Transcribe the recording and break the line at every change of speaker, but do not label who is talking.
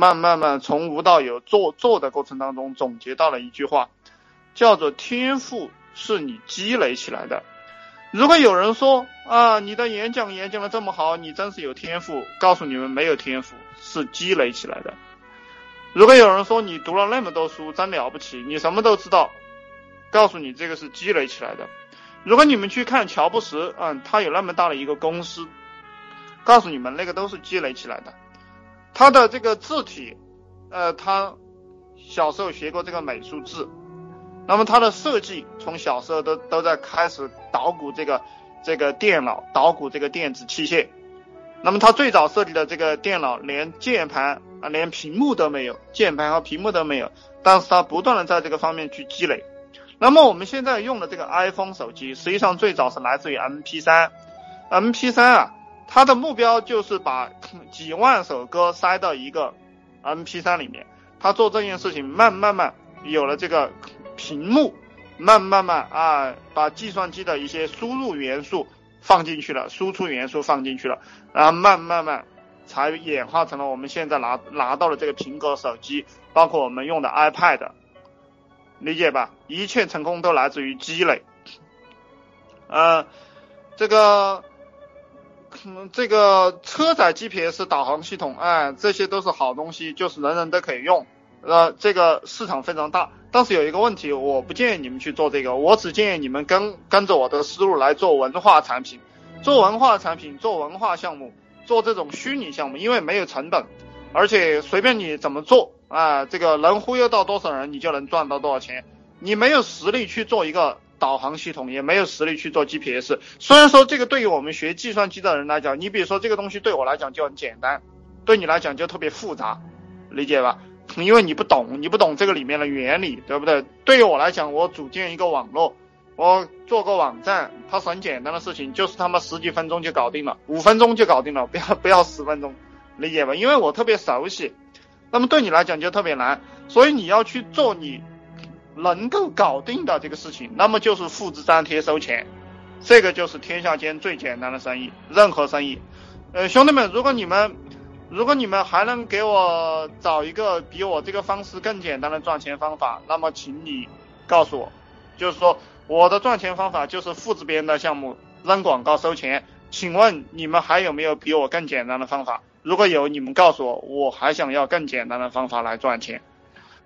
慢慢慢从无到有做做的过程当中总结到了一句话，叫做天赋是你积累起来的。如果有人说啊，你的演讲演讲的这么好，你真是有天赋，告诉你们没有天赋，是积累起来的。如果有人说你读了那么多书真了不起，你什么都知道，告诉你这个是积累起来的。如果你们去看乔布斯，嗯，他有那么大的一个公司，告诉你们那个都是积累起来的。他的这个字体，呃，他小时候学过这个美术字。那么他的设计从小时候都都在开始捣鼓这个这个电脑，捣鼓这个电子器械。那么他最早设计的这个电脑连键盘啊，连屏幕都没有，键盘和屏幕都没有。但是他不断的在这个方面去积累。那么我们现在用的这个 iPhone 手机，实际上最早是来自于 MP3，MP3 啊，他的目标就是把 几万首歌塞到一个 MP3 里面。他做这件事情，慢慢慢有了这个。屏幕慢慢慢啊，把计算机的一些输入元素放进去了，输出元素放进去了，然后慢慢慢才演化成了我们现在拿拿到的这个苹果手机，包括我们用的 iPad，理解吧？一切成功都来自于积累。呃，这个，这个车载 GPS 导航系统，哎，这些都是好东西，就是人人都可以用。呃，这个市场非常大，但是有一个问题，我不建议你们去做这个，我只建议你们跟跟着我的思路来做文化产品，做文化产品，做文化项目，做这种虚拟项目，因为没有成本，而且随便你怎么做啊，这个能忽悠到多少人，你就能赚到多少钱。你没有实力去做一个导航系统，也没有实力去做 GPS。虽然说这个对于我们学计算机的人来讲，你比如说这个东西对我来讲就很简单，对你来讲就特别复杂，理解吧？因为你不懂，你不懂这个里面的原理，对不对？对于我来讲，我组建一个网络，我做个网站，它是很简单的事情，就是他妈十几分钟就搞定了，五分钟就搞定了，不要不要十分钟，理解吧？因为我特别熟悉，那么对你来讲就特别难，所以你要去做你能够搞定的这个事情，那么就是复制粘贴收钱，这个就是天下间最简单的生意，任何生意，呃，兄弟们，如果你们。如果你们还能给我找一个比我这个方式更简单的赚钱方法，那么请你告诉我，就是说我的赚钱方法就是复制别人的项目扔广告收钱。请问你们还有没有比我更简单的方法？如果有，你们告诉我，我还想要更简单的方法来赚钱。